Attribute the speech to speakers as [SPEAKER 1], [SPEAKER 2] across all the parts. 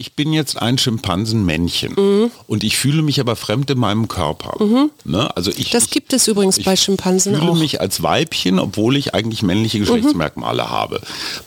[SPEAKER 1] ich bin jetzt ein Schimpansenmännchen mhm. und ich fühle mich aber fremd in meinem Körper. Mhm. Ne? Also ich,
[SPEAKER 2] das gibt es übrigens bei Schimpansen
[SPEAKER 1] auch. Ich
[SPEAKER 2] fühle
[SPEAKER 1] mich als Weibchen, obwohl ich eigentlich männliche Geschlechtsmerkmale mhm. habe.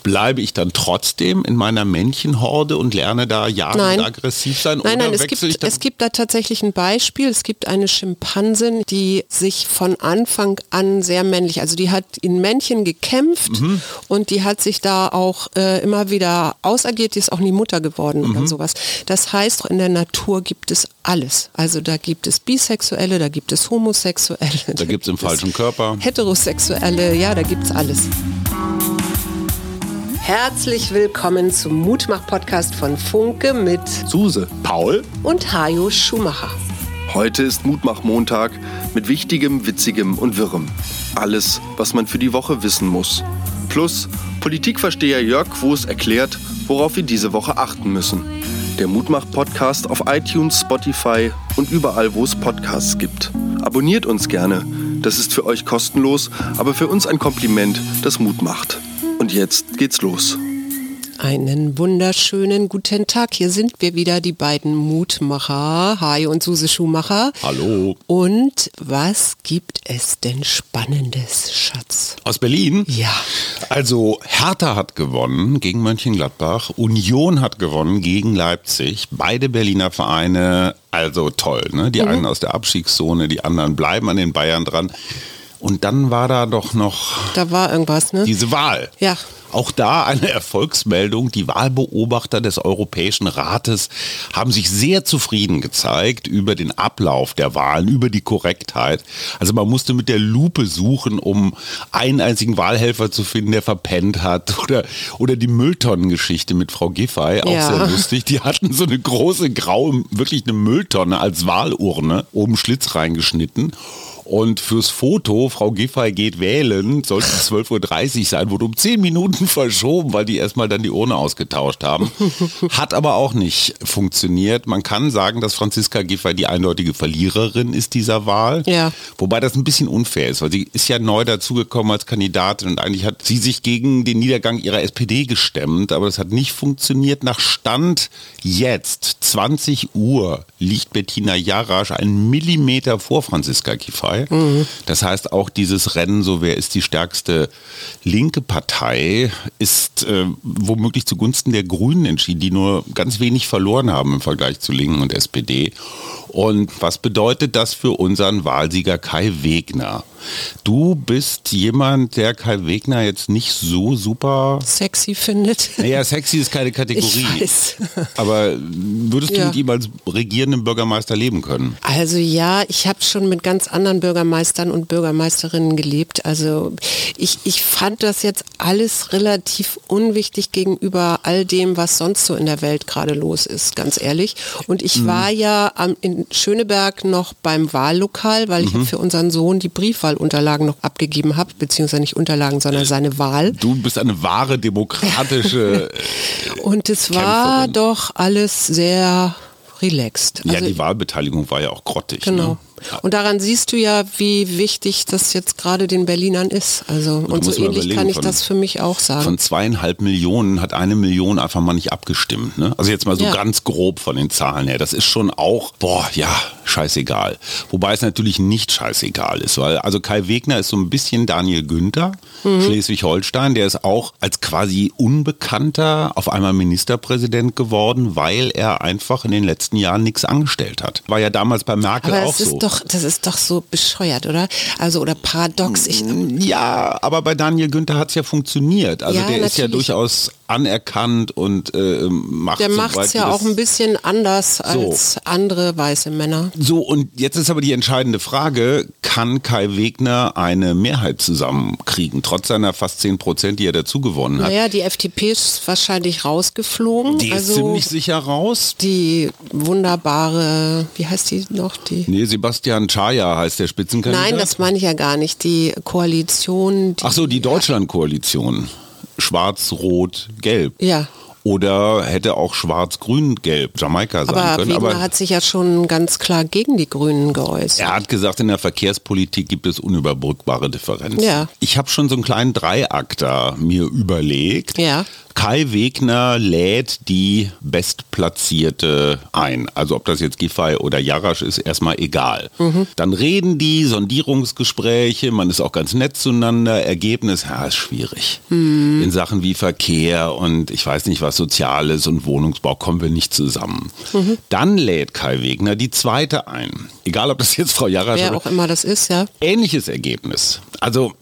[SPEAKER 1] Bleibe ich dann trotzdem in meiner Männchenhorde und lerne da jagen und aggressiv sein?
[SPEAKER 2] Nein, nein, es gibt, es gibt da tatsächlich ein Beispiel. Es gibt eine Schimpansin, die sich von Anfang an sehr männlich, also die hat in Männchen gekämpft mhm. und die hat sich da auch äh, immer wieder ausagiert, die ist auch nie Mutter geworden mhm. sowas. Das heißt, in der Natur gibt es alles. Also da gibt es Bisexuelle, da gibt es Homosexuelle.
[SPEAKER 1] Da, da gibt es im falschen Körper.
[SPEAKER 2] Heterosexuelle, ja, da gibt es alles. Herzlich willkommen zum Mutmach-Podcast von Funke mit
[SPEAKER 1] Suse, Paul
[SPEAKER 2] und Hajo Schumacher.
[SPEAKER 3] Heute ist Mutmach-Montag mit Wichtigem, Witzigem und Wirrem. Alles, was man für die Woche wissen muss. Plus Politikversteher Jörg Quos erklärt, worauf wir diese Woche achten müssen. Der Mutmach-Podcast auf iTunes, Spotify und überall, wo es Podcasts gibt. Abonniert uns gerne. Das ist für euch kostenlos, aber für uns ein Kompliment, das Mut macht. Und jetzt geht's los.
[SPEAKER 2] Einen wunderschönen guten Tag. Hier sind wir wieder, die beiden Mutmacher, Hai und Suse Schumacher.
[SPEAKER 1] Hallo.
[SPEAKER 2] Und was gibt es denn Spannendes, Schatz?
[SPEAKER 1] Aus Berlin?
[SPEAKER 2] Ja.
[SPEAKER 1] Also Hertha hat gewonnen gegen Mönchengladbach, Union hat gewonnen gegen Leipzig. Beide Berliner Vereine, also toll. Ne? Die mhm. einen aus der Abstiegszone, die anderen bleiben an den Bayern dran. Und dann war da doch noch.
[SPEAKER 2] Da war irgendwas, ne?
[SPEAKER 1] Diese Wahl.
[SPEAKER 2] Ja.
[SPEAKER 1] Auch da eine Erfolgsmeldung. Die Wahlbeobachter des Europäischen Rates haben sich sehr zufrieden gezeigt über den Ablauf der Wahlen, über die Korrektheit. Also man musste mit der Lupe suchen, um einen einzigen Wahlhelfer zu finden, der verpennt hat. Oder, oder die Mülltonnengeschichte mit Frau Giffey, auch ja. sehr lustig. Die hatten so eine große graue, wirklich eine Mülltonne als Wahlurne, oben Schlitz reingeschnitten. Und fürs Foto, Frau Giffey geht wählen, sollte 12.30 Uhr sein, wurde um 10 Minuten verschoben, weil die erstmal dann die Urne ausgetauscht haben. Hat aber auch nicht funktioniert. Man kann sagen, dass Franziska Giffey die eindeutige Verliererin ist dieser Wahl.
[SPEAKER 2] Ja.
[SPEAKER 1] Wobei das ein bisschen unfair ist, weil sie ist ja neu dazugekommen als Kandidatin und eigentlich hat sie sich gegen den Niedergang ihrer SPD gestemmt, aber das hat nicht funktioniert. Nach Stand jetzt, 20 Uhr, liegt Bettina Jarasch einen Millimeter vor Franziska Giffey. Mhm. Das heißt, auch dieses Rennen, so wer ist die stärkste linke Partei, ist äh, womöglich zugunsten der Grünen entschieden, die nur ganz wenig verloren haben im Vergleich zu Linken und SPD. Und was bedeutet das für unseren Wahlsieger Kai Wegner? Du bist jemand, der Kai Wegner jetzt nicht so super
[SPEAKER 2] sexy findet.
[SPEAKER 1] Naja, sexy ist keine Kategorie.
[SPEAKER 2] Ich weiß.
[SPEAKER 1] Aber würdest du ja. mit ihm als regierenden Bürgermeister leben können?
[SPEAKER 2] Also ja, ich habe schon mit ganz anderen Bürgermeistern und Bürgermeisterinnen gelebt. Also ich, ich fand das jetzt alles relativ unwichtig gegenüber all dem, was sonst so in der Welt gerade los ist, ganz ehrlich. Und ich mhm. war ja am, in Schöneberg noch beim Wahllokal, weil mhm. ich für unseren Sohn die Briefwahl Wahlunterlagen noch abgegeben habe, beziehungsweise nicht Unterlagen, sondern seine Wahl.
[SPEAKER 1] Du bist eine wahre demokratische.
[SPEAKER 2] Und es war doch alles sehr relaxed.
[SPEAKER 1] Also, ja, die Wahlbeteiligung war ja auch grottig.
[SPEAKER 2] Genau.
[SPEAKER 1] Ne?
[SPEAKER 2] Und daran siehst du ja, wie wichtig das jetzt gerade den Berlinern ist. Also und, und so ähnlich kann ich von, das für mich auch sagen.
[SPEAKER 1] Von zweieinhalb Millionen hat eine Million einfach mal nicht abgestimmt. Ne? Also jetzt mal so ja. ganz grob von den Zahlen her. Das ist schon auch, boah, ja, scheißegal. Wobei es natürlich nicht scheißegal ist, weil also Kai Wegner ist so ein bisschen Daniel Günther, mhm. Schleswig-Holstein, der ist auch als quasi Unbekannter auf einmal Ministerpräsident geworden, weil er einfach in den letzten Jahren nichts angestellt hat. War ja damals bei Merkel
[SPEAKER 2] Aber
[SPEAKER 1] auch so
[SPEAKER 2] doch, das ist doch so bescheuert, oder? Also oder paradox. Ich,
[SPEAKER 1] ja, aber bei Daniel Günther hat es ja funktioniert. Also ja, der natürlich. ist ja durchaus anerkannt und äh, macht
[SPEAKER 2] Der macht es ja auch ein bisschen anders als so. andere weiße Männer.
[SPEAKER 1] So, und jetzt ist aber die entscheidende Frage, kann Kai Wegner eine Mehrheit zusammenkriegen, trotz seiner fast 10 Prozent, die er dazu gewonnen hat?
[SPEAKER 2] Naja, die FDP ist wahrscheinlich rausgeflogen.
[SPEAKER 1] Die
[SPEAKER 2] also
[SPEAKER 1] ist ziemlich sicher raus.
[SPEAKER 2] Die wunderbare, wie heißt die noch? Die
[SPEAKER 1] nee, Sebastian Chaya heißt der Spitzenkandidat.
[SPEAKER 2] Nein, das meine ich ja gar nicht. Die Koalition.
[SPEAKER 1] Die Ach so, die Deutschlandkoalition. Schwarz, Rot, Gelb.
[SPEAKER 2] Ja.
[SPEAKER 1] Oder hätte auch schwarz-grün-gelb Jamaika sein
[SPEAKER 2] aber
[SPEAKER 1] können.
[SPEAKER 2] Wegener
[SPEAKER 1] Aber
[SPEAKER 2] hat sich ja schon ganz klar gegen die Grünen geäußert.
[SPEAKER 1] er hat gesagt, in der Verkehrspolitik gibt es unüberbrückbare Differenzen.
[SPEAKER 2] Ja.
[SPEAKER 1] Ich habe schon so einen kleinen Dreiakt da mir überlegt.
[SPEAKER 2] Ja.
[SPEAKER 1] Kai Wegner lädt die Bestplatzierte ein. Also ob das jetzt Giffey oder Jarasch ist, erstmal egal. Dann reden die, Sondierungsgespräche, man ist auch ganz nett zueinander. Ergebnis, ja, ist schwierig. In Sachen wie Verkehr und ich weiß nicht was, Soziales und Wohnungsbau kommen wir nicht zusammen. Dann lädt Kai Wegner die zweite ein. Egal ob das jetzt Frau Jarasch
[SPEAKER 2] Wer
[SPEAKER 1] oder
[SPEAKER 2] auch immer das ist, ja.
[SPEAKER 1] ähnliches Ergebnis. Also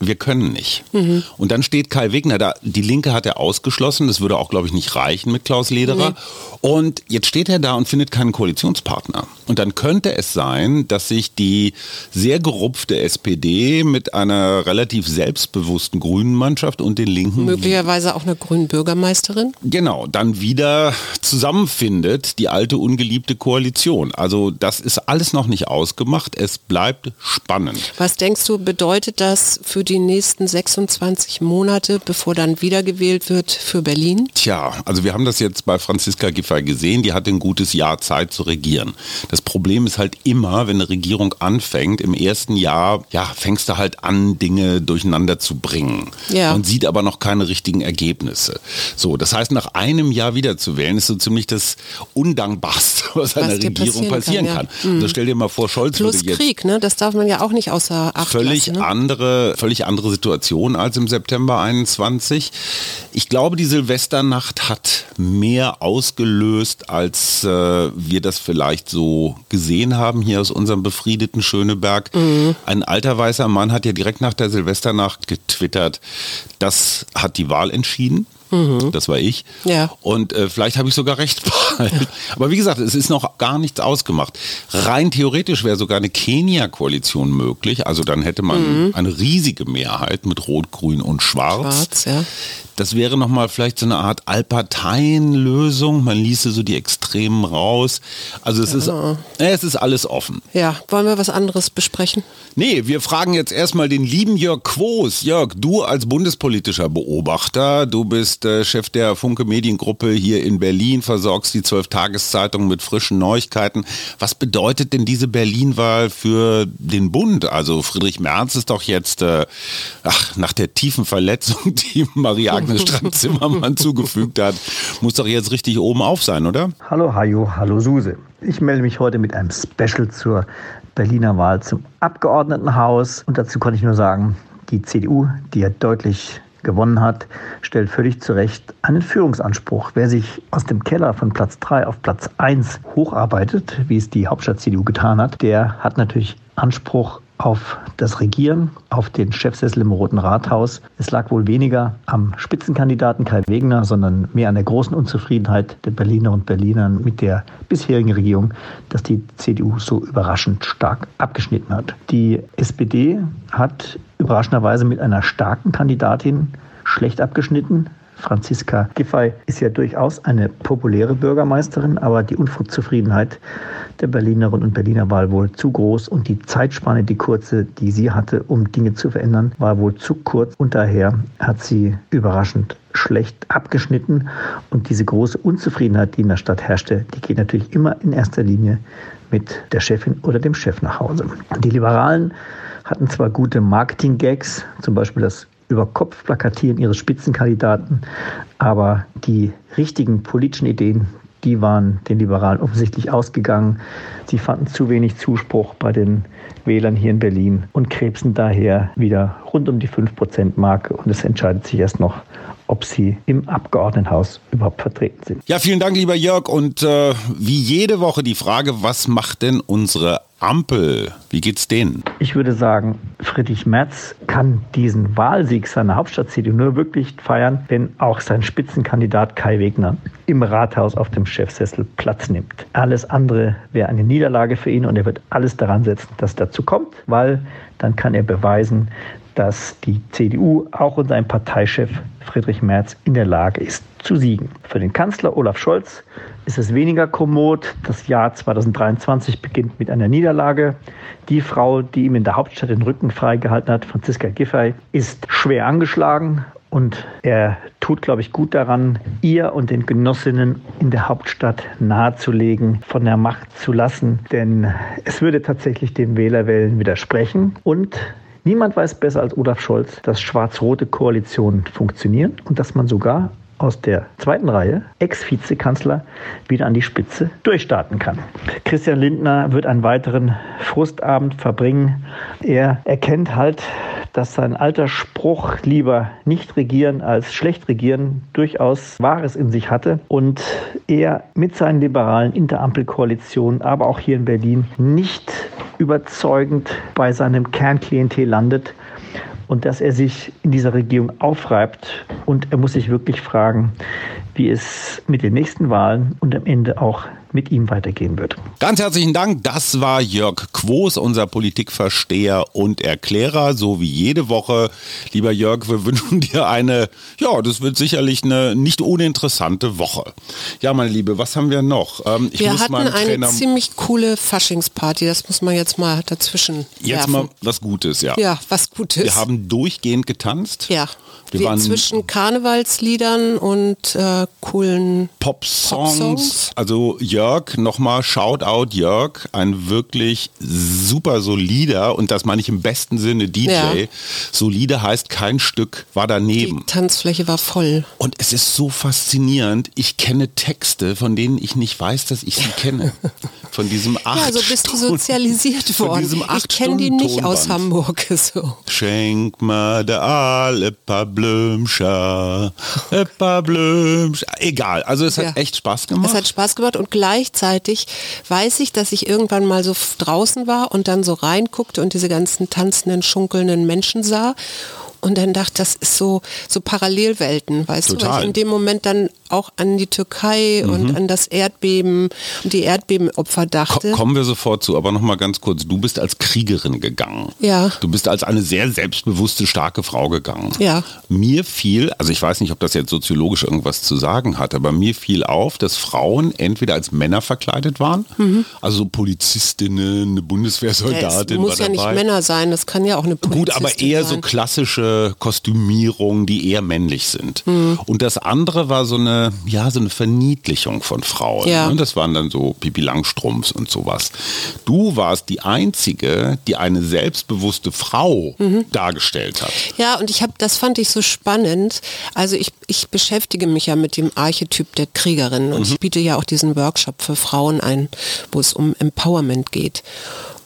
[SPEAKER 1] wir können nicht. Und dann steht Kai Wegner da, die Linke hat er ausgeschlossen, das würde auch, glaube ich, nicht reichen mit Klaus Lederer. Und jetzt steht er da und findet keinen Koalitionspartner. Und dann könnte es sein, dass sich die sehr gerupfte SPD mit einer relativ selbstbewussten grünen Mannschaft und den Linken
[SPEAKER 2] Möglicherweise auch eine grünen Bürgermeisterin.
[SPEAKER 1] Genau, dann wieder zusammenfindet, die alte ungeliebte Koalition. Also das ist alles noch nicht ausgemacht, es bleibt spannend.
[SPEAKER 2] Was denkst du, bedeutet das für die nächsten 26 Monate, bevor dann wiedergewählt wird für Berlin?
[SPEAKER 1] Tja, also wir haben das jetzt bei Franziska Giffey gesehen, die hatte ein gutes Jahr Zeit zu regieren. Das Problem ist halt immer, wenn eine Regierung anfängt, im ersten Jahr, ja, fängst du halt an, Dinge durcheinander zu bringen.
[SPEAKER 2] Ja.
[SPEAKER 1] Und sieht aber noch keine richtigen Ergebnisse. So, das heißt, nach einem Jahr wiederzuwählen, ist so ziemlich das Undankbarste, was, einer
[SPEAKER 2] dir
[SPEAKER 1] Regierung passieren
[SPEAKER 2] passieren kann,
[SPEAKER 1] kann.
[SPEAKER 2] ja.
[SPEAKER 1] Also stell dir mal vor, Scholz
[SPEAKER 2] Plus
[SPEAKER 1] würde jetzt
[SPEAKER 2] Krieg, ne? Das darf man ja auch nicht außer Acht
[SPEAKER 1] völlig
[SPEAKER 2] lassen. Ne?
[SPEAKER 1] Andere, völlig andere Situation als im September 21. Ich glaube, die Silvesternacht hat mehr ausgelöst, als äh, wir das vielleicht so gesehen haben hier aus unserem befriedeten Schöneberg.
[SPEAKER 2] Mhm.
[SPEAKER 1] Ein alter weißer Mann hat ja direkt nach der Silvesternacht getwittert, das hat die Wahl entschieden. Das war ich.
[SPEAKER 2] Mhm. Ja.
[SPEAKER 1] Und äh, vielleicht habe ich sogar recht behalten. Aber wie gesagt, es ist noch gar nichts ausgemacht. Rein theoretisch wäre sogar eine Kenia-Koalition möglich. Also dann hätte man eine riesige Mehrheit mit Rot, Grün und Schwarz.
[SPEAKER 2] Schwarz, ja.
[SPEAKER 1] Das wäre nochmal vielleicht so eine Art Allparteienlösung. Man ließe so die Extremen raus. Also es, ist, äh, es ist alles offen.
[SPEAKER 2] Ja, wollen wir was anderes besprechen?
[SPEAKER 1] Nee, wir fragen jetzt erstmal den lieben Jörg Quos. Jörg, du als bundespolitischer Beobachter, du bist äh, Chef der Funke Mediengruppe hier in Berlin, versorgst die zwölf Tageszeitung mit frischen Neuigkeiten. Was bedeutet denn diese Berlin-Wahl für den Bund? Also Friedrich Merz ist doch jetzt äh, ach, nach der tiefen Verletzung, die Marie-Agnes Strack-Zimmermann zugefügt hat, muss doch jetzt richtig oben auf sein, oder?
[SPEAKER 4] Hallo Hajo, hallo Suse. Ich melde mich heute mit einem Special zur Berliner Wahl zum Abgeordnetenhaus. Und dazu kann ich nur sagen, die CDU, die ja deutlich gewonnen hat, stellt völlig zu Recht einen Führungsanspruch. Wer sich aus dem Keller von Platz 3 auf Platz 1 hocharbeitet, wie es die Hauptstadt-CDU getan hat, der hat natürlich Anspruch auf das Regieren, auf den Chefsessel im Roten Rathaus. Es lag wohl weniger am Spitzenkandidaten Kai Wegner, sondern mehr an der großen Unzufriedenheit der Berliner und Berliner mit der bisherigen Regierung, dass die CDU so überraschend stark abgeschnitten hat. Die SPD hat überraschenderweise mit einer starken Kandidatin schlecht abgeschnitten. Franziska Giffey ist ja durchaus eine populäre Bürgermeisterin, aber die Unzufriedenheit der Berlinerinnen und Berliner war wohl zu groß und die Zeitspanne, die kurze, die sie hatte, um Dinge zu verändern, war wohl zu kurz und daher hat sie überraschend schlecht abgeschnitten und diese große Unzufriedenheit, die in der Stadt herrschte, die geht natürlich immer in erster Linie mit der Chefin oder dem Chef nach Hause. Die Liberalen hatten zwar gute Marketing-Gags, zum Beispiel das über Kopf plakatieren ihres Spitzenkandidaten, aber die richtigen politischen Ideen, die waren den Liberalen offensichtlich ausgegangen. Sie fanden zu wenig Zuspruch bei den Wählern hier in Berlin und krebsen daher wieder rund um die 5%-Marke. Und es entscheidet sich erst noch, ob sie im Abgeordnetenhaus überhaupt vertreten sind.
[SPEAKER 1] Ja, vielen Dank, lieber Jörg. Und äh, wie jede Woche die Frage, was macht denn unsere Ampel? Wie geht's denen?
[SPEAKER 4] Ich würde sagen, Friedrich Merz kann diesen Wahlsieg seiner Hauptstadt-CDU nur wirklich feiern, wenn auch sein Spitzenkandidat Kai Wegner im Rathaus auf dem Chefsessel Platz nimmt. Alles andere wäre eine Niederlage für ihn und er wird alles daran setzen, dass dazu kommt, weil dann kann er beweisen, dass die CDU auch unter seinem Parteichef Friedrich Merz in der Lage ist zu siegen. Für den Kanzler Olaf Scholz ist es weniger kommod. Das Jahr 2023 beginnt mit einer Niederlage. Die Frau, die ihm in der Hauptstadt den Rücken freigehalten hat, Franziska Giffey, ist schwer angeschlagen Und er tut, glaube ich, gut daran, ihr und den Genossinnen in der Hauptstadt nahezulegen, von der Macht zu lassen. Denn es würde tatsächlich den Wählerwellen widersprechen. Und niemand weiß besser als Olaf Scholz, dass schwarz-rote Koalitionen funktionieren und dass man sogar aus der zweiten Reihe, Ex-Vizekanzler, wieder an die Spitze durchstarten kann. Christian Lindner wird einen weiteren Frustabend verbringen. Er erkennt halt, dass sein alter Spruch lieber nicht regieren als schlecht regieren durchaus Wahres in sich hatte und er mit seinen liberalen Interampelkoalitionen, aber auch hier in Berlin nicht überzeugend bei seinem Kernklientel landet und dass er sich in dieser Regierung aufreibt und er muss sich wirklich fragen, wie es mit den nächsten Wahlen und am Ende auch mit ihm weitergehen wird.
[SPEAKER 1] Ganz herzlichen Dank. Das war Jörg Quos, unser Politikversteher und Erklärer, so wie jede Woche. Lieber Jörg, wir wünschen dir eine, ja, das wird sicherlich eine nicht uninteressante Woche. Ja, meine Liebe, was haben wir noch?
[SPEAKER 2] Ähm, wir hatten eine Trainer ziemlich coole Faschingsparty, das muss man jetzt mal dazwischen
[SPEAKER 1] Jetzt
[SPEAKER 2] werfen.
[SPEAKER 1] mal was Gutes, ja.
[SPEAKER 2] Ja, was Gutes.
[SPEAKER 1] Wir haben durchgehend getanzt.
[SPEAKER 2] Ja. Wir waren zwischen Karnevalsliedern und äh, coolen
[SPEAKER 1] Pop-Songs. Pop also Jörg, nochmal Shoutout Jörg, ein wirklich super solider und das meine ich im besten Sinne DJ. Ja. Solide heißt kein Stück war daneben.
[SPEAKER 2] Die Tanzfläche war voll.
[SPEAKER 1] Und es ist so faszinierend. Ich kenne Texte, von denen ich nicht weiß, dass ich sie kenne. Von diesem acht Ja,
[SPEAKER 2] so bist du sozialisiert worden. Von diesem acht ich kenne die nicht aus Hamburg. So.
[SPEAKER 1] Schenk mal der alle Blümscher, paar Blümscher. Egal, also es hat ja. echt Spaß gemacht.
[SPEAKER 2] Es hat Spaß gemacht und gleichzeitig weiß ich, dass ich irgendwann mal so draußen war und dann so reinguckte und diese ganzen tanzenden, schunkelnden Menschen sah und dann dachte, das ist so, so Parallelwelten, weißt Total. du, weil ich in dem Moment dann auch an die Türkei mhm. und an das Erdbeben und die Erdbebenopfer dachte.
[SPEAKER 1] kommen wir sofort zu, aber nochmal ganz kurz, du bist als Kriegerin gegangen.
[SPEAKER 2] Ja.
[SPEAKER 1] Du bist als eine sehr selbstbewusste, starke Frau gegangen.
[SPEAKER 2] Ja.
[SPEAKER 1] Mir fiel, also ich weiß nicht, ob das jetzt soziologisch irgendwas zu sagen hat, aber mir fiel auf, dass Frauen entweder als Männer verkleidet waren, mhm. also Polizistinnen, eine Bundeswehrsoldatin.
[SPEAKER 2] Es muss ja nicht Männer sein, das kann ja auch eine Polizistin
[SPEAKER 1] Gut, aber eher
[SPEAKER 2] sein.
[SPEAKER 1] so klassische Kostümierungen, die eher männlich sind. Mhm. Und das andere war so eine, ja, so eine Verniedlichung von Frauen. Ja. Ne? Das waren dann so Pipi Langstrumpfs und sowas. Du warst die Einzige, die eine selbstbewusste Frau mhm. dargestellt hat.
[SPEAKER 2] Ja, und ich habe, das fand ich so spannend. Also ich, ich beschäftige mich ja mit dem Archetyp der Kriegerin und mhm. ich biete ja auch diesen Workshop für Frauen ein, wo es um Empowerment geht.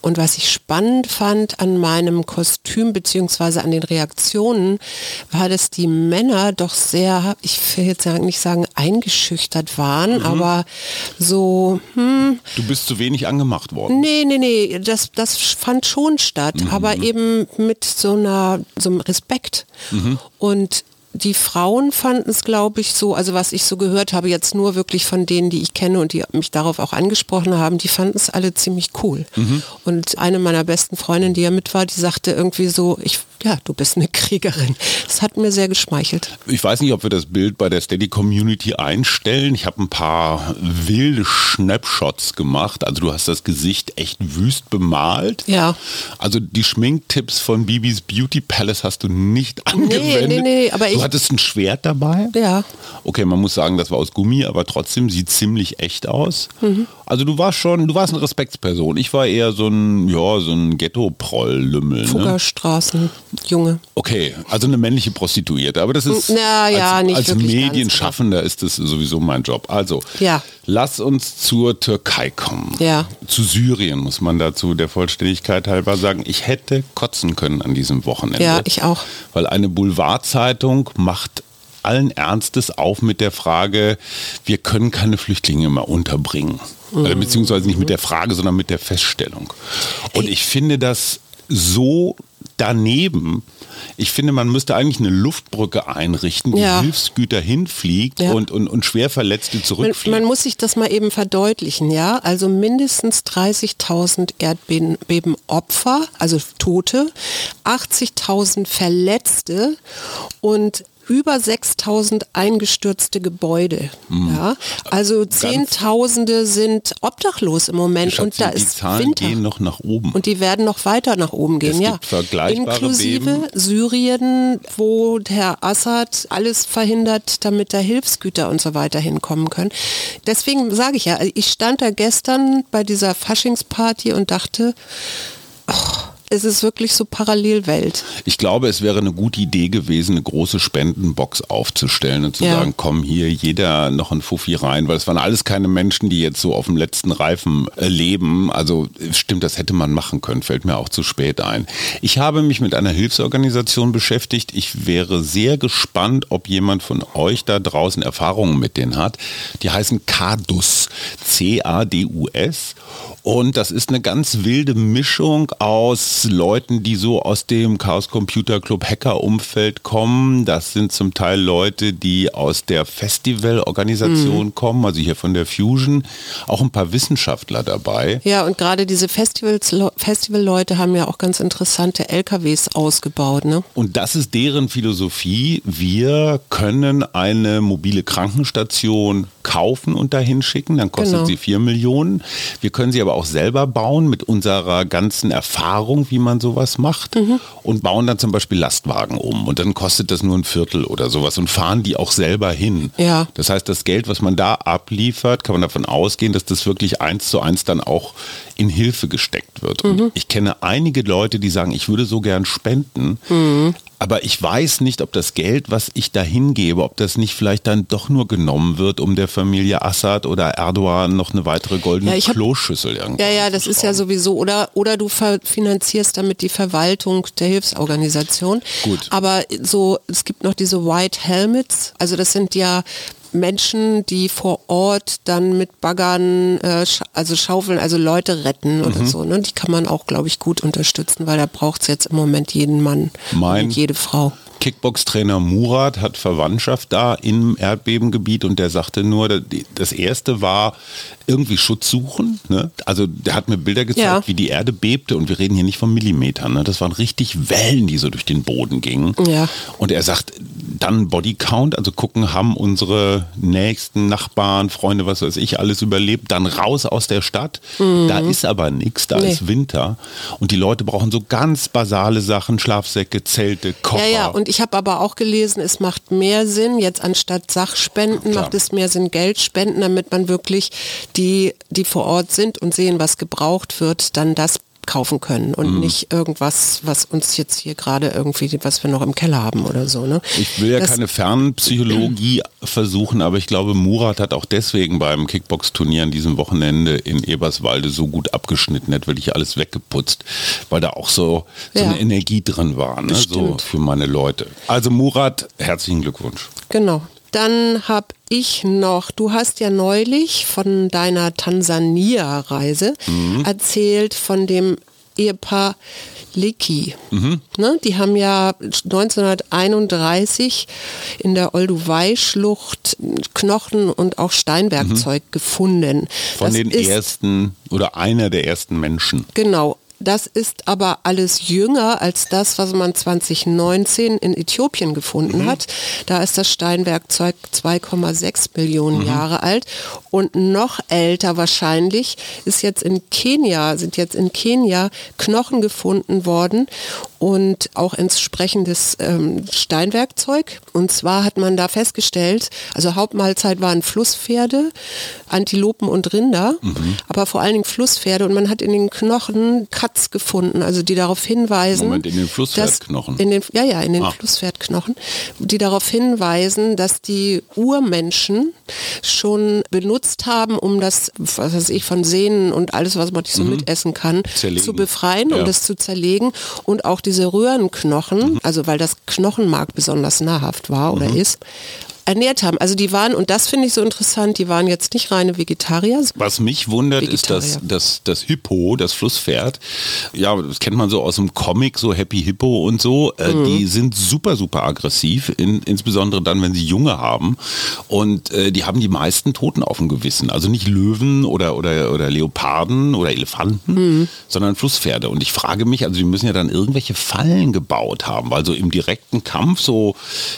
[SPEAKER 2] Und was ich spannend fand an meinem Kostüm beziehungsweise an den Reaktionen, war, dass die Männer doch sehr, ich will jetzt nicht sagen eingeschüchtert waren, mhm. aber so, hm,
[SPEAKER 1] Du bist zu wenig angemacht worden.
[SPEAKER 2] Nee, nee, nee, das, das fand schon statt, mhm. aber eben mit so einer, so einem Respekt. Mhm. Und die Frauen fanden es, glaube ich, so, also was ich so gehört habe, jetzt nur wirklich von denen, die ich kenne und die mich darauf auch angesprochen haben, die fanden es alle ziemlich cool. Mhm. Und eine meiner besten Freundinnen, die ja mit war, die sagte irgendwie so, ich, ja, du bist eine Kriegerin. Das hat mir sehr geschmeichelt.
[SPEAKER 1] Ich weiß nicht, ob wir das Bild bei der Steady Community einstellen. Ich habe ein paar wilde Snapshots gemacht. Also du hast das Gesicht echt wüst bemalt.
[SPEAKER 2] Ja.
[SPEAKER 1] Also die Schminktipps von Bibis Beauty Palace hast du nicht angewendet. Nee, nee, nee, aber ich hattest ein Schwert dabei?
[SPEAKER 2] Ja.
[SPEAKER 1] Okay, man muss sagen, das war aus Gummi, aber trotzdem sieht ziemlich echt aus. Mhm. Also du warst schon, du warst eine Respektsperson. Ich war eher so ein, ja, so ein Ghetto-Proll-Lümmel. Ne?
[SPEAKER 2] Junge.
[SPEAKER 1] Okay, also eine männliche Prostituierte. Aber das ist
[SPEAKER 2] Na, ja, als, nicht
[SPEAKER 1] als Medienschaffender ist das sowieso mein Job. Also,
[SPEAKER 2] ja.
[SPEAKER 1] lass uns zur Türkei kommen.
[SPEAKER 2] Ja.
[SPEAKER 1] Zu Syrien muss man dazu der Vollständigkeit halber sagen. Ich hätte kotzen können an diesem Wochenende.
[SPEAKER 2] Ja, ich auch.
[SPEAKER 1] Weil eine Boulevardzeitung macht allen Ernstes auf mit der Frage, wir können keine Flüchtlinge mehr unterbringen. Mhm. Beziehungsweise nicht mit der Frage, sondern mit der Feststellung. Und ich finde das so daneben. Ich finde, man müsste eigentlich eine Luftbrücke einrichten, die ja. Hilfsgüter hinfliegt ja. und, und, und Schwerverletzte zurückfliegt.
[SPEAKER 2] Man, man, muss sich das mal eben verdeutlichen, ja. Also mindestens 30.000 Erdbebenopfer, also Tote, 80.000 Verletzte und über 6000 eingestürzte Gebäude. Mhm. Ja, also Zehntausende sind obdachlos im Moment und da
[SPEAKER 1] die
[SPEAKER 2] ist
[SPEAKER 1] Zahlen
[SPEAKER 2] Winter.
[SPEAKER 1] gehen noch nach oben.
[SPEAKER 2] Und die werden noch weiter nach oben gehen,
[SPEAKER 1] Es
[SPEAKER 2] ja. Inklusive
[SPEAKER 1] Beben.
[SPEAKER 2] Syrien, wo Herr Assad alles verhindert, damit da Hilfsgüter und so weiter hinkommen können. Deswegen sage ich ja, ich stand da gestern bei dieser Faschingsparty und dachte, ach, es ist wirklich so Parallelwelt.
[SPEAKER 1] Ich glaube, es wäre eine gute Idee gewesen, eine große Spendenbox aufzustellen und zu
[SPEAKER 2] Ja.
[SPEAKER 1] sagen, komm hier jeder noch ein Fuffi rein, weil es waren alles keine Menschen, die jetzt so auf dem letzten Reifen äh, leben. Also stimmt, das hätte man machen können, fällt mir auch zu spät ein. Ich habe mich mit einer Hilfsorganisation beschäftigt. Ich wäre sehr gespannt, ob jemand von euch da draußen Erfahrungen mit denen hat. Die heißen CADUS, C-A-D-U-S. Und das ist eine ganz wilde Mischung aus Leuten, die so aus dem Chaos Computer Club Hacker Umfeld kommen. Das sind zum Teil Leute, die aus der Festivalorganisation kommen, also hier von der Fusion. Auch ein paar Wissenschaftler dabei.
[SPEAKER 2] Ja, und gerade diese Festivals, Festivalleute haben ja auch ganz interessante LKWs ausgebaut, ne?
[SPEAKER 1] Und das ist deren Philosophie. Wir können eine mobile Krankenstation kaufen und dahin schicken. Dann kostet
[SPEAKER 2] Genau.
[SPEAKER 1] sie 4 Millionen. Wir können sie aber auch selber bauen mit unserer ganzen Erfahrung, wie man sowas macht.
[SPEAKER 2] Mhm.
[SPEAKER 1] Und bauen dann zum Beispiel Lastwagen um. Und dann kostet das nur ein Viertel oder sowas und fahren die auch selber hin.
[SPEAKER 2] Ja.
[SPEAKER 1] Das heißt, das Geld, was man da abliefert, kann man davon ausgehen, dass das wirklich eins zu eins dann auch in Hilfe gesteckt wird. Und ich kenne einige Leute, die sagen, ich würde so gern spenden, aber ich weiß nicht, ob das Geld, was ich da hingebe, ob das nicht vielleicht dann doch nur genommen wird, um der Familie Assad oder Erdogan noch eine weitere goldene
[SPEAKER 2] Ja, hab-
[SPEAKER 1] Kloschüssel irgendwo
[SPEAKER 2] Ja, ja, das ist ja sowieso. Oder, oder du finanzierst damit die Verwaltung der Hilfsorganisation.
[SPEAKER 1] Gut.
[SPEAKER 2] Aber so, es gibt noch diese White Helmets. Also das sind ja Menschen, die vor Ort dann mit Baggern, äh, also Schaufeln, also Leute retten
[SPEAKER 1] Mhm.
[SPEAKER 2] oder so. Ne? Die kann man auch, glaube ich, gut unterstützen, weil da braucht es jetzt im Moment jeden Mann
[SPEAKER 1] Mein-
[SPEAKER 2] und jede Frau.
[SPEAKER 1] Kickbox-Trainer Murat hat Verwandtschaft da im Erdbebengebiet und der sagte nur, das erste war irgendwie Schutz suchen. Ne? Also der hat mir Bilder gezeigt,
[SPEAKER 2] Ja.
[SPEAKER 1] wie die Erde bebte und wir reden hier nicht von Millimetern. Ne? Das waren richtig Wellen, die so durch den Boden gingen.
[SPEAKER 2] Ja.
[SPEAKER 1] Und er sagt, dann Bodycount, also gucken, haben unsere nächsten Nachbarn, Freunde, was weiß ich, alles überlebt, dann raus aus der Stadt. Da ist aber nichts, da
[SPEAKER 2] Mhm. Nee.
[SPEAKER 1] ist Winter. Und die Leute brauchen so ganz basale Sachen, Schlafsäcke, Zelte, Kocher.
[SPEAKER 2] Ja, ja, und ich habe aber auch gelesen, es macht mehr Sinn, jetzt anstatt Sachspenden
[SPEAKER 1] Klar.
[SPEAKER 2] macht es mehr Sinn, Geld spenden, damit man wirklich die, die vor Ort sind und sehen, was gebraucht wird, dann das kaufen können
[SPEAKER 1] Mhm.
[SPEAKER 2] und nicht irgendwas, was uns jetzt hier gerade irgendwie, was wir noch im Keller haben oder so. Ne?
[SPEAKER 1] Ich will ja
[SPEAKER 2] Das-
[SPEAKER 1] keine Fernpsychologie versuchen, aber ich glaube, Murat hat auch deswegen beim Kickbox-Turnier an diesem Wochenende in Eberswalde so gut abgeschnitten, hat wirklich alles weggeputzt, weil da auch so, so
[SPEAKER 2] Ja.
[SPEAKER 1] eine Energie drin war, ne? so für meine Leute. Also Murat, herzlichen Glückwunsch.
[SPEAKER 2] Genau. Dann habe ich noch, du hast ja neulich von deiner Tansania-Reise
[SPEAKER 1] Mhm.
[SPEAKER 2] erzählt, von dem Ehepaar Leki.
[SPEAKER 1] Mhm.
[SPEAKER 2] Ne, die haben ja 1931 in der Olduvai-Schlucht Knochen und auch Steinwerkzeug gefunden.
[SPEAKER 1] Mhm. Von
[SPEAKER 2] Das
[SPEAKER 1] den ersten oder einer der ersten Menschen.
[SPEAKER 2] Genau. Das ist aber alles jünger als das, was man 2019 in Äthiopien gefunden hat. Da ist das Steinwerkzeug 2,6 Millionen Jahre alt. Und noch älter wahrscheinlich ist jetzt in Kenia, sind jetzt in Kenia Knochen gefunden worden und auch entsprechendes ähm, Steinwerkzeug. Und zwar hat man da festgestellt, also Hauptmahlzeit waren Flusspferde, Antilopen und Rinder, aber vor allen Dingen Flusspferde. Und man hat in den Knochen Cuts gefunden, also die darauf hinweisen.
[SPEAKER 1] Moment, in den Flusspferdknochen?
[SPEAKER 2] In den, ja, ja, in den
[SPEAKER 1] Ah.
[SPEAKER 2] Flusspferdknochen, die darauf hinweisen, dass die Urmenschen schon benutzt haben, um das, was weiß ich, von Sehnen und alles, was man nicht so mitessen kann,
[SPEAKER 1] Mhm. Zerlegen.
[SPEAKER 2] zu befreien
[SPEAKER 1] Ja.
[SPEAKER 2] und es zu zerlegen. Und auch diese Röhrenknochen,
[SPEAKER 1] Mhm.
[SPEAKER 2] also weil das Knochenmark besonders nahrhaft war oder ist, ernährt haben. Also die waren, und das finde ich so interessant, die waren jetzt nicht reine Vegetarier.
[SPEAKER 1] Was mich wundert, ist, dass das, das Hippo, das Flusspferd, ja, das kennt man so aus dem Comic, so Happy Hippo und so, äh, mhm. die sind super, super aggressiv, in, insbesondere dann, wenn sie Junge haben. Und äh, die haben die meisten Toten auf dem Gewissen. Also nicht Löwen oder, oder, oder Leoparden oder Elefanten, mhm. sondern Flusspferde. Und ich frage mich, also die müssen ja dann irgendwelche Fallen gebaut haben, weil so im direkten Kampf so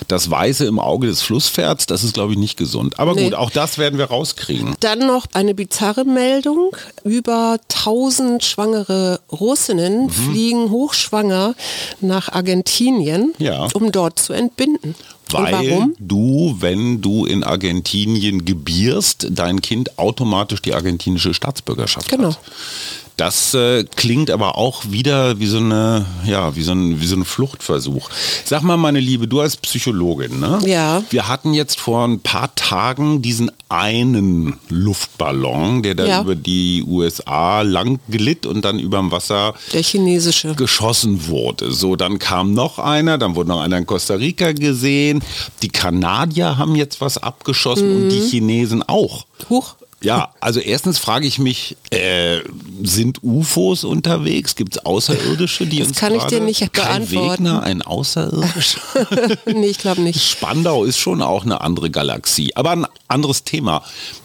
[SPEAKER 1] das Weiße im Auge des Flusspferds, das ist glaube ich nicht gesund. Aber nee. gut, auch das werden wir rauskriegen.
[SPEAKER 2] Dann noch eine bizarre Meldung. Über 1000 schwangere Russinnen mhm. fliegen hochschwanger nach Argentinien, ja. um dort zu entbinden.
[SPEAKER 1] Weil du, wenn du in Argentinien gebierst, dein Kind automatisch die argentinische Staatsbürgerschaft genau. hat. Das äh, klingt aber auch wieder wie so eine, ja, wie so ein, wie so ein Fluchtversuch. Sag mal, meine Liebe, du als Psychologin, ne?
[SPEAKER 2] Ja.
[SPEAKER 1] Wir hatten jetzt vor ein paar Tagen diesen einen Luftballon, der da ja. über die USA lang glitt und dann über dem Wasser
[SPEAKER 2] der chinesische
[SPEAKER 1] geschossen wurde. So, dann kam noch einer, dann wurde noch einer in Costa Rica gesehen. Die Kanadier haben jetzt was abgeschossen mhm. und die mhm. Chinesen auch.
[SPEAKER 2] Huch.
[SPEAKER 1] Ja, also erstens frage ich mich, äh, sind UFOs unterwegs? Gibt es Außerirdische, die
[SPEAKER 2] das
[SPEAKER 1] uns
[SPEAKER 2] kann ich dir nicht beantworten.
[SPEAKER 1] Wegner, ein Außerirdischer?
[SPEAKER 2] nee, ich glaube nicht.
[SPEAKER 1] Spandau ist schon auch eine andere Galaxie. Aber ein anderes Thema.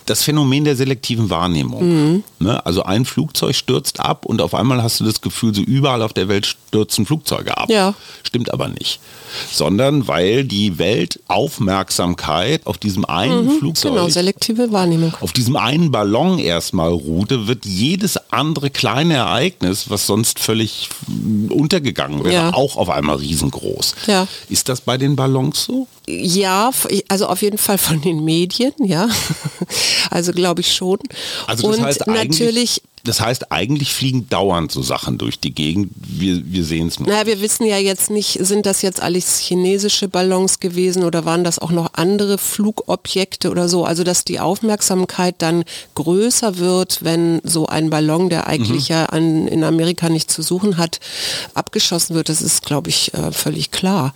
[SPEAKER 1] Das Phänomen der selektiven Wahrnehmung. Mhm. Ne? Also ein Flugzeug stürzt ab und auf einmal hast du das Gefühl, so überall auf der Welt stürzen Flugzeuge ab.
[SPEAKER 2] Ja.
[SPEAKER 1] Stimmt aber nicht sondern weil die Weltaufmerksamkeit auf diesem einen mhm, Flugzeug,
[SPEAKER 2] genau, selektive Wahrnehmung,
[SPEAKER 1] auf diesem einen Ballon erstmal ruhte, wird jedes andere kleine Ereignis, was sonst völlig untergegangen wäre, ja. auch auf einmal riesengroß.
[SPEAKER 2] Ja.
[SPEAKER 1] Ist das bei den Ballons so?
[SPEAKER 2] Ja, also auf jeden Fall von den Medien, ja. Also glaube ich schon.
[SPEAKER 1] Also das Und heißt natürlich das heißt, eigentlich fliegen dauernd so Sachen durch die Gegend. Wir, wir sehen es
[SPEAKER 2] nur. Naja, wir wissen ja jetzt nicht, sind das jetzt alles chinesische Ballons gewesen oder waren das auch noch andere Flugobjekte oder so? Also, dass die Aufmerksamkeit dann größer wird, wenn so ein Ballon, der eigentlich mhm. ja an, in Amerika nicht zu suchen hat, abgeschossen wird, das ist, glaube ich, äh, völlig klar.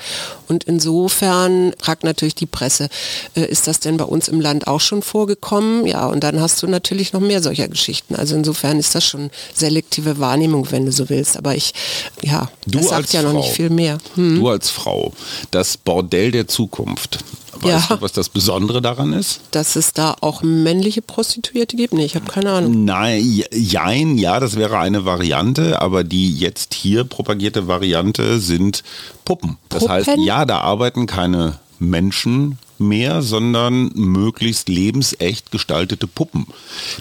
[SPEAKER 2] Und insofern fragt natürlich die Presse, äh, ist das denn bei uns im Land auch schon vorgekommen? Ja, und dann hast du natürlich noch mehr solcher Geschichten. Also insofern insofern ist das schon selektive Wahrnehmung, wenn du so willst. Aber ich, ja,
[SPEAKER 1] du das sagt ja Frau, noch nicht viel mehr. Hm? Du als Frau, das Bordell der Zukunft. Weißt ja. du, was das Besondere daran ist?
[SPEAKER 2] Dass es da auch männliche Prostituierte gibt? Nee, ich habe keine Ahnung.
[SPEAKER 1] Nein, jein, ja, das wäre eine Variante, aber die jetzt hier propagierte Variante sind Puppen. Das Puppen? heißt, ja, da arbeiten keine Menschen mehr, sondern möglichst lebensecht gestaltete Puppen,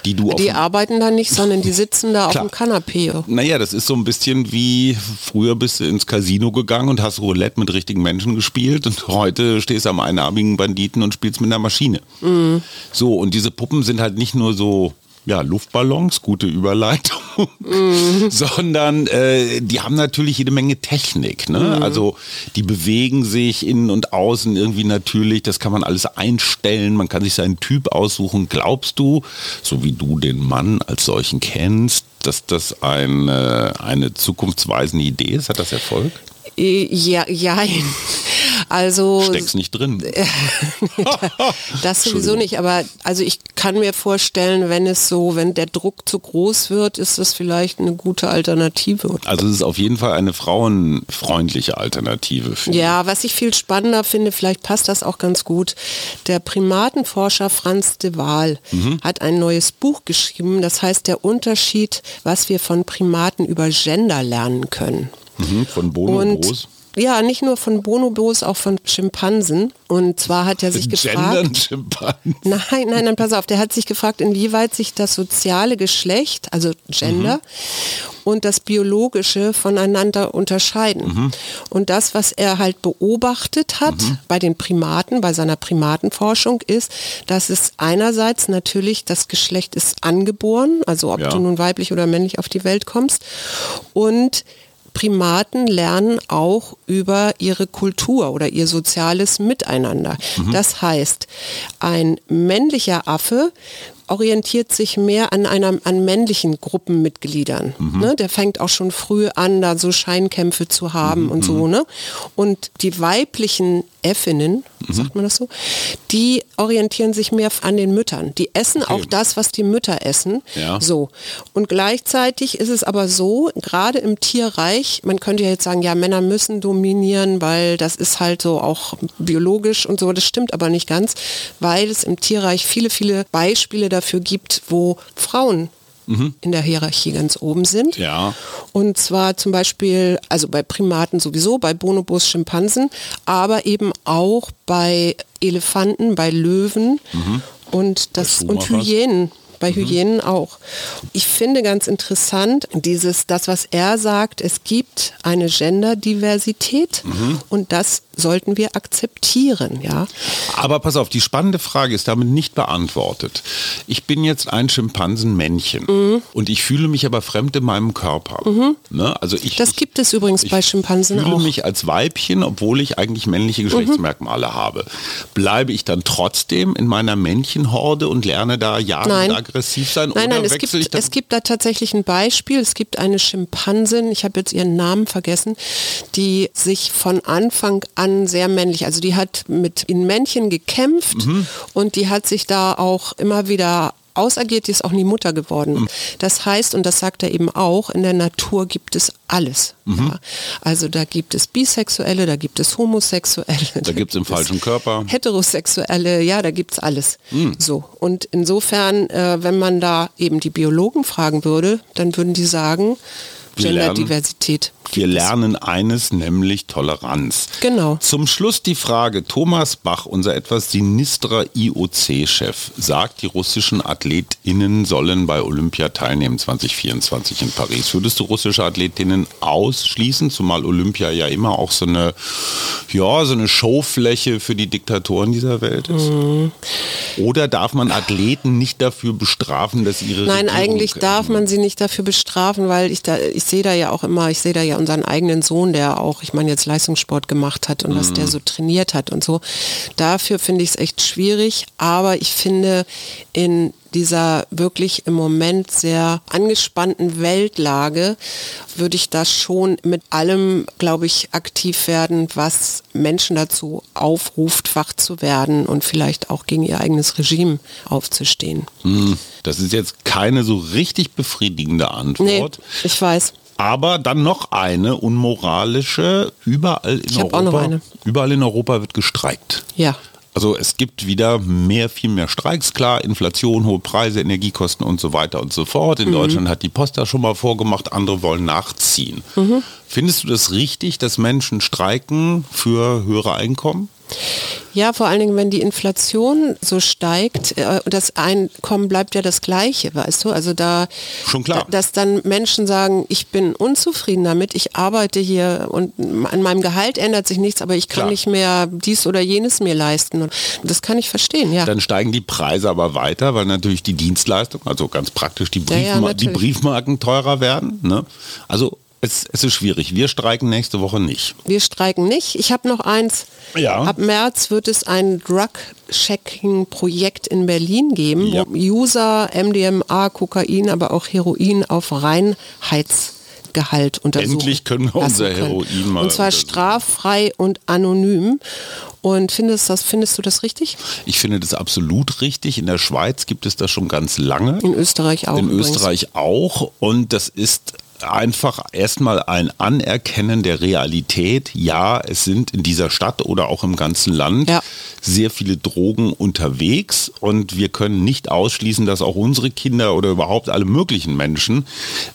[SPEAKER 1] die du
[SPEAKER 2] Die arbeiten da nicht, sondern die sitzen da auf dem Kanapee.
[SPEAKER 1] Naja, das ist so ein bisschen wie früher bist du ins Casino gegangen und hast Roulette mit richtigen Menschen gespielt und heute stehst du am einarmigen Banditen und spielst mit einer Maschine. Mhm. So, und diese Puppen sind halt nicht nur so ja, Luftballons, gute Überleitung, mm. sondern äh, die haben natürlich jede Menge Technik. Ne? Mm. Also die bewegen sich innen und außen irgendwie natürlich, das kann man alles einstellen, man kann sich seinen Typ aussuchen. Glaubst du, so wie du den Mann als solchen kennst, dass das eine, eine zukunftsweisende Idee ist? Hat das Erfolg?
[SPEAKER 2] Ja, ja. Also
[SPEAKER 1] steckst nicht drin.
[SPEAKER 2] das sowieso nicht, aber also ich kann mir vorstellen, wenn es so, wenn der Druck zu groß wird, ist das vielleicht eine gute Alternative.
[SPEAKER 1] Also es ist auf jeden Fall eine frauenfreundliche Alternative.
[SPEAKER 2] Ja, was ich viel spannender finde, vielleicht passt das auch ganz gut. Der Primatenforscher Franz de Waal mhm. hat ein neues Buch geschrieben, das heißt der Unterschied, was wir von Primaten über Gender lernen können.
[SPEAKER 1] Mhm, von Bonobos.
[SPEAKER 2] Ja, nicht nur von Bonobos, auch von Schimpansen. Und zwar hat er sich gefragt.
[SPEAKER 1] Schimpansen.
[SPEAKER 2] Nein, nein, nein, pass auf. Der hat sich gefragt, inwieweit sich das soziale Geschlecht, also Gender, mhm. und das biologische voneinander unterscheiden. Mhm. Und das, was er halt beobachtet hat mhm. bei den Primaten, bei seiner Primatenforschung, ist, dass es einerseits natürlich das Geschlecht ist angeboren, also ob ja. du nun weiblich oder männlich auf die Welt kommst, und Primaten lernen auch über ihre Kultur oder ihr soziales Miteinander. Mhm. Das heißt, ein männlicher Affe orientiert sich mehr an einer an männlichen Gruppenmitgliedern.
[SPEAKER 1] Mhm.
[SPEAKER 2] Ne? Der fängt auch schon früh an, da so Scheinkämpfe zu haben
[SPEAKER 1] Mhm.
[SPEAKER 2] und so. Ne? Und die weiblichen Effinnen,
[SPEAKER 1] Mhm.
[SPEAKER 2] sagt man das so, die orientieren sich mehr an den Müttern. Die essen auch das, was die Mütter essen.
[SPEAKER 1] Ja.
[SPEAKER 2] So. Und gleichzeitig ist es aber so, gerade im Tierreich, man könnte ja jetzt sagen, ja, Männer müssen dominieren, weil das ist halt so auch biologisch und so. Das stimmt aber nicht ganz, weil es im Tierreich viele, viele Beispiele dafür gibt, wo Frauen in der Hierarchie ganz oben sind.
[SPEAKER 1] Ja.
[SPEAKER 2] Und zwar zum Beispiel, also bei Primaten sowieso, bei Bonobos, Schimpansen, aber eben auch bei Elefanten, bei Löwen und, das, und. Hyänen. Bei Hyänen auch. Ich finde ganz interessant, dieses, das, was er sagt, es gibt eine Genderdiversität und das sollten wir akzeptieren, ja.
[SPEAKER 1] Aber pass auf, die spannende Frage ist damit nicht beantwortet. Ich bin jetzt ein Schimpansenmännchen
[SPEAKER 2] Mhm.
[SPEAKER 1] und ich fühle mich aber fremd in meinem Körper. Ne? Also ich,
[SPEAKER 2] Das
[SPEAKER 1] ich,
[SPEAKER 2] gibt es übrigens bei Schimpansen
[SPEAKER 1] fühle
[SPEAKER 2] auch. Mhm.
[SPEAKER 1] mich als Weibchen, obwohl ich eigentlich männliche Geschlechtsmerkmale habe. Bleibe ich dann trotzdem in meiner Männchenhorde und lerne da und aggressiv sein?
[SPEAKER 2] Nein,
[SPEAKER 1] oder
[SPEAKER 2] nein, es gibt, es gibt da tatsächlich ein Beispiel. Es gibt eine Schimpansin, ich habe jetzt ihren Namen vergessen, die sich von Anfang an sehr männlich, also die hat mit in Männchen gekämpft
[SPEAKER 1] Mhm.
[SPEAKER 2] und die hat sich da auch immer wieder ausagiert, die ist auch nie Mutter geworden.
[SPEAKER 1] Mhm.
[SPEAKER 2] Das heißt, und das sagt er eben auch, in der Natur gibt es alles.
[SPEAKER 1] Mhm.
[SPEAKER 2] Ja. Also da gibt es Bisexuelle, da gibt es Homosexuelle.
[SPEAKER 1] Da im
[SPEAKER 2] gibt es
[SPEAKER 1] falschen Körper.
[SPEAKER 2] Heterosexuelle, ja, da gibt's alles.
[SPEAKER 1] Hm.
[SPEAKER 2] So. Und insofern, äh, wenn man da eben die Biologen fragen würde, dann würden die sagen, Genderdiversität.
[SPEAKER 1] Wir lernen eines, nämlich Toleranz.
[SPEAKER 2] Genau.
[SPEAKER 1] Zum Schluss die Frage, Thomas Bach, unser etwas sinistrer IOC-Chef, sagt, die russischen AthletInnen sollen bei Olympia teilnehmen 2024 in Paris. Würdest du russische AthletInnen ausschließen, zumal Olympia ja immer auch so eine, ja, so eine Showfläche für die Diktatoren dieser Welt ist?
[SPEAKER 2] Mhm.
[SPEAKER 1] Oder darf man Athleten nicht dafür bestrafen, dass ihre
[SPEAKER 2] Nein,
[SPEAKER 1] Regierung,
[SPEAKER 2] eigentlich darf man sie nicht dafür bestrafen, weil ich da, ich sehe da ja auch immer, ich sehe da ja unseren eigenen Sohn, der auch, ich meine, jetzt Leistungssport gemacht hat und was der so trainiert hat und so. Dafür finde ich es echt schwierig, aber ich finde in dieser wirklich im Moment sehr angespannten Weltlage würde ich da schon mit allem, glaube ich, aktiv werden, was Menschen dazu aufruft, wach zu werden und vielleicht auch gegen ihr eigenes Regime aufzustehen.
[SPEAKER 1] Hm, Das ist jetzt keine so richtig befriedigende
[SPEAKER 2] Nee,
[SPEAKER 1] Antwort.
[SPEAKER 2] ich weiß.
[SPEAKER 1] Aber dann noch eine unmoralische. Überall in
[SPEAKER 2] Ich hab auch noch
[SPEAKER 1] Europa.
[SPEAKER 2] eine.
[SPEAKER 1] Überall in Europa wird gestreikt.
[SPEAKER 2] Ja.
[SPEAKER 1] Also es gibt wieder mehr, viel mehr Streiks, klar, Inflation, hohe Preise, Energiekosten und so weiter und so fort.
[SPEAKER 2] Mhm.
[SPEAKER 1] In Deutschland hat die Post da schon mal vorgemacht, andere wollen nachziehen.
[SPEAKER 2] Mhm.
[SPEAKER 1] Findest du das richtig, dass Menschen streiken für höhere Einkommen?
[SPEAKER 2] Ja, vor allen Dingen, wenn die Inflation so steigt, äh, und das Einkommen bleibt ja das gleiche, weißt du? Also da,
[SPEAKER 1] Schon klar.
[SPEAKER 2] da- dass dann Menschen sagen, ich bin unzufrieden damit, ich arbeite hier und an meinem Gehalt ändert sich nichts, aber ich kann
[SPEAKER 1] Klar.
[SPEAKER 2] nicht mehr dies oder jenes mir leisten. Und das kann ich verstehen, ja.
[SPEAKER 1] Dann steigen die Preise aber weiter, weil natürlich die Dienstleistung, also ganz praktisch die,
[SPEAKER 2] Ja, ja,
[SPEAKER 1] Briefma die. Briefmarken teurer werden. Ne? Also es, es ist schwierig. Wir streiken nächste Woche nicht.
[SPEAKER 2] Wir streiken nicht. Ich habe noch eins.
[SPEAKER 1] Ja.
[SPEAKER 2] Ab März wird es ein Drug-Checking-Projekt in Berlin geben,
[SPEAKER 1] Ja.
[SPEAKER 2] wo User MDMA, Kokain, aber auch Heroin auf Reinheitsgehalt untersuchen.
[SPEAKER 1] Endlich können wir unser
[SPEAKER 2] können.
[SPEAKER 1] Heroin mal
[SPEAKER 2] Und zwar straffrei und anonym. Und findest, das, findest du das richtig?
[SPEAKER 1] Ich finde das absolut richtig. In der Schweiz gibt es das schon ganz lange.
[SPEAKER 2] In Österreich auch.
[SPEAKER 1] In. Österreich auch. Und das ist einfach erstmal ein Anerkennen der Realität. Ja, es sind in dieser Stadt oder auch im ganzen Land
[SPEAKER 2] Ja.
[SPEAKER 1] sehr viele Drogen unterwegs und wir können nicht ausschließen, dass auch unsere Kinder oder überhaupt alle möglichen Menschen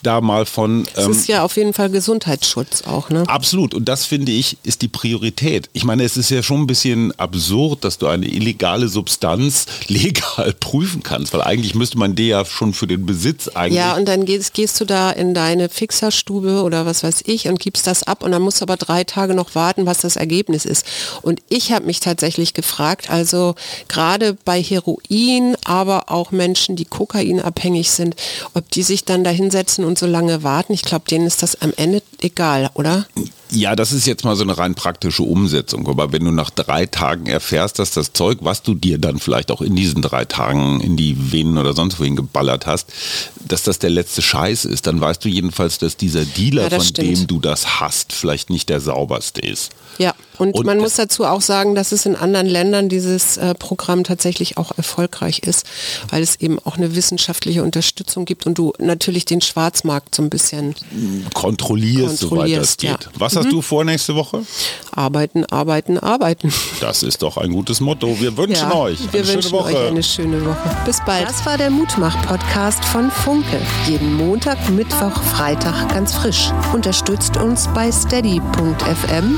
[SPEAKER 1] da mal von
[SPEAKER 2] Es
[SPEAKER 1] ähm,
[SPEAKER 2] ist ja auf jeden Fall Gesundheitsschutz auch, ne?
[SPEAKER 1] Absolut. Und das finde ich ist die Priorität. Ich meine, es ist ja schon ein bisschen absurd, dass du eine illegale Substanz legal prüfen kannst, weil eigentlich müsste man dir ja schon für den Besitz eigentlich.
[SPEAKER 2] Ja, und dann gehst, gehst du da in deine Fixerstube oder was weiß ich und gibst das ab und dann musst du aber drei Tage noch warten, was das Ergebnis ist. Und ich habe mich tatsächlich gefragt, also gerade bei Heroin, aber auch Menschen, die kokainabhängig sind, ob die sich dann da hinsetzen und so lange warten. Ich glaube, denen ist das am Ende egal, oder?
[SPEAKER 1] Ja, das ist jetzt mal so eine rein praktische Umsetzung. Aber wenn du nach drei Tagen erfährst, dass das Zeug, was du dir dann vielleicht auch in diesen drei Tagen in die Venen oder sonst wohin geballert hast, dass das der letzte Scheiß ist, dann weißt du jedenfalls, dass dieser Dealer,
[SPEAKER 2] Ja,
[SPEAKER 1] von
[SPEAKER 2] stimmt.
[SPEAKER 1] dem du das hast, vielleicht nicht der sauberste ist.
[SPEAKER 2] Ja, und,
[SPEAKER 1] Und
[SPEAKER 2] man muss dazu auch sagen, dass es in anderen Ländern dieses äh, Programm tatsächlich auch erfolgreich ist, weil es eben auch eine wissenschaftliche Unterstützung gibt und du natürlich den Schwarzmarkt so ein bisschen
[SPEAKER 1] Kontrollierst, soweit das
[SPEAKER 2] Kontrollierst,
[SPEAKER 1] geht.
[SPEAKER 2] ja.
[SPEAKER 1] Was hast du vor nächste Woche?
[SPEAKER 2] arbeiten, arbeiten, arbeiten.
[SPEAKER 1] Das ist doch ein gutes Motto. Wir wünschen
[SPEAKER 2] Ja,
[SPEAKER 1] euch
[SPEAKER 2] wir
[SPEAKER 1] eine schöne
[SPEAKER 2] wünschen
[SPEAKER 1] Woche.
[SPEAKER 2] euch eine schöne Woche. Bis bald. Das war der Mutmach-Podcast von Funke. Jeden Montag, Mittwoch, Freitag ganz frisch. Unterstützt uns bei steady.fm,